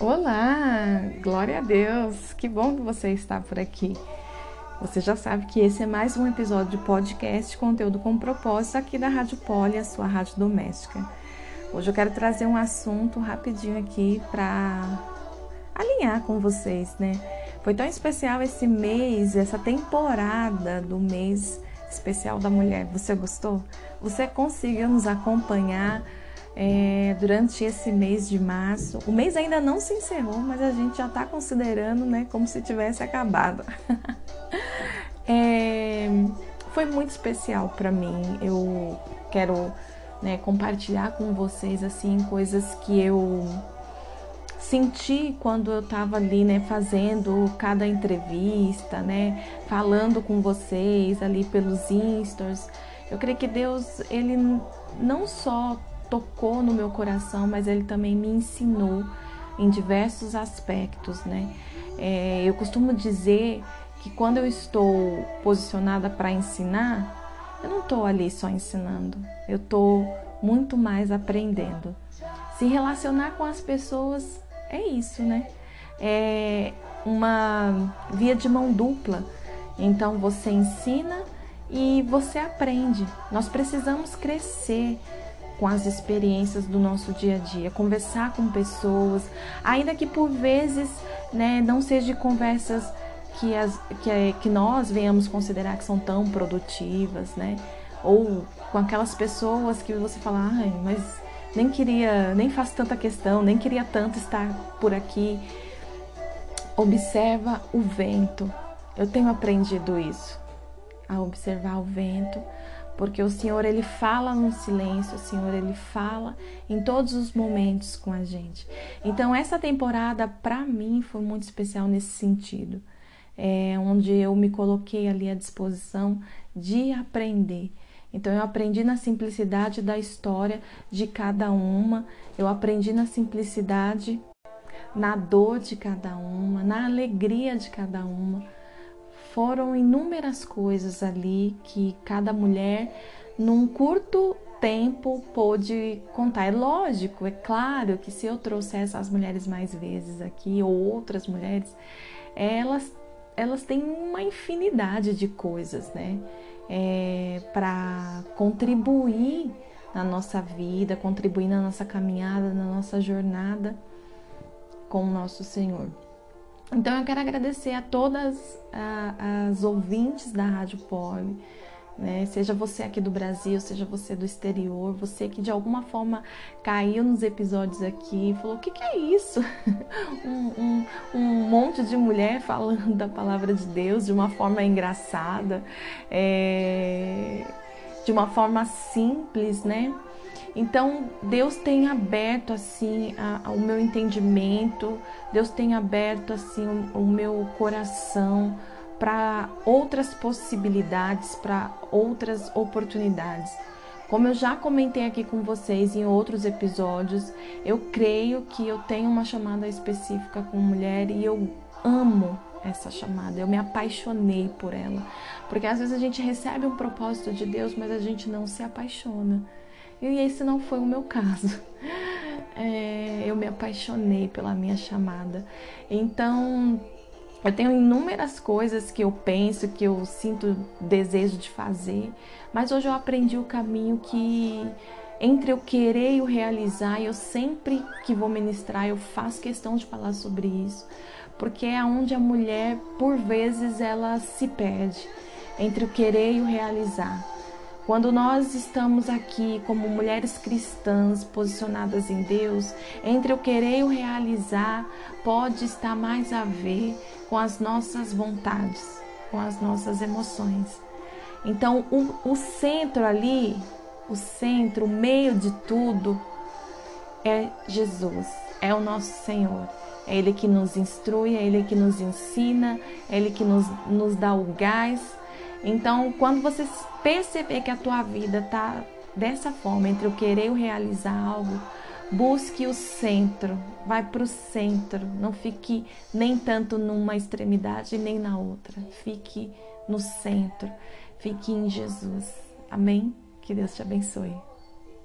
Olá, glória a Deus, que bom que você está por aqui. Você já sabe que esse é mais um episódio de podcast, conteúdo com propósito aqui da Rádio Poli, a sua rádio doméstica. Hoje eu quero trazer um assunto rapidinho aqui para alinhar com vocês, né? Foi tão especial esse mês, essa temporada do mês especial da mulher. Você gostou? Você conseguiu nos acompanhar? É, durante esse mês de março. O mês ainda não se encerrou, mas a gente já está considerando né, como se tivesse acabado. é, foi muito especial para mim. Eu quero né, compartilhar com vocês assim coisas que eu senti quando eu estava ali, né, fazendo cada entrevista, né, falando com vocês ali pelos instas. Eu creio que Deus, ele não só tocou no meu coração, mas ele também me ensinou em diversos aspectos, né? É, eu costumo dizer que quando eu estou posicionada para ensinar, eu não estou ali só ensinando, eu estou muito mais aprendendo. Se relacionar com as pessoas é isso, né? É uma via de mão dupla. Então você ensina e você aprende. Nós precisamos crescer, com as experiências do nosso dia a dia, conversar com pessoas, ainda que por vezes né, não seja conversas que, as, que, que nós venhamos considerar que são tão produtivas, né? Ou com aquelas pessoas que você fala, ai, mas nem queria, nem faço tanta questão, nem queria tanto estar por aqui. Observa o vento. Eu tenho aprendido isso, a observar o vento porque o Senhor ele fala no silêncio, o Senhor ele fala em todos os momentos com a gente. Então essa temporada para mim foi muito especial nesse sentido, é, onde eu me coloquei ali à disposição de aprender. Então eu aprendi na simplicidade da história de cada uma, eu aprendi na simplicidade, na dor de cada uma, na alegria de cada uma foram inúmeras coisas ali que cada mulher, num curto tempo, pôde contar. É lógico, é claro que se eu trouxesse as mulheres mais vezes aqui, ou outras mulheres, elas, elas têm uma infinidade de coisas, né? É, para contribuir na nossa vida, contribuir na nossa caminhada, na nossa jornada com o nosso Senhor. Então eu quero agradecer a todas as ouvintes da Rádio Poli, né? seja você aqui do Brasil, seja você do exterior, você que de alguma forma caiu nos episódios aqui e falou: o que, que é isso? um, um, um, monte de mulher falando da palavra de Deus de uma forma engraçada, é... de uma forma simples, né? Então, Deus tem aberto assim a, a, o meu entendimento, Deus tem aberto assim o, o meu coração para outras possibilidades, para outras oportunidades. Como eu já comentei aqui com vocês em outros episódios, eu creio que eu tenho uma chamada específica com mulher e eu amo essa chamada, eu me apaixonei por ela. Porque às vezes a gente recebe um propósito de Deus, mas a gente não se apaixona. E esse não foi o meu caso. É, eu me apaixonei pela minha chamada. Então, eu tenho inúmeras coisas que eu penso, que eu sinto desejo de fazer, mas hoje eu aprendi o caminho que entre o querer e o realizar, eu sempre que vou ministrar, eu faço questão de falar sobre isso, porque é onde a mulher, por vezes, ela se perde entre o querer e o realizar. Quando nós estamos aqui como mulheres cristãs posicionadas em Deus, entre o querer e o realizar, pode estar mais a ver com as nossas vontades, com as nossas emoções. Então, o, o centro ali, o centro, o meio de tudo é Jesus, é o nosso Senhor. É Ele que nos instrui, é Ele que nos ensina, é Ele que nos, nos dá o gás então, quando você perceber que a tua vida está dessa forma, entre o querer e o realizar algo, busque o centro, vai para o centro, não fique nem tanto numa extremidade nem na outra, fique no centro, fique em Jesus. Amém? Que Deus te abençoe.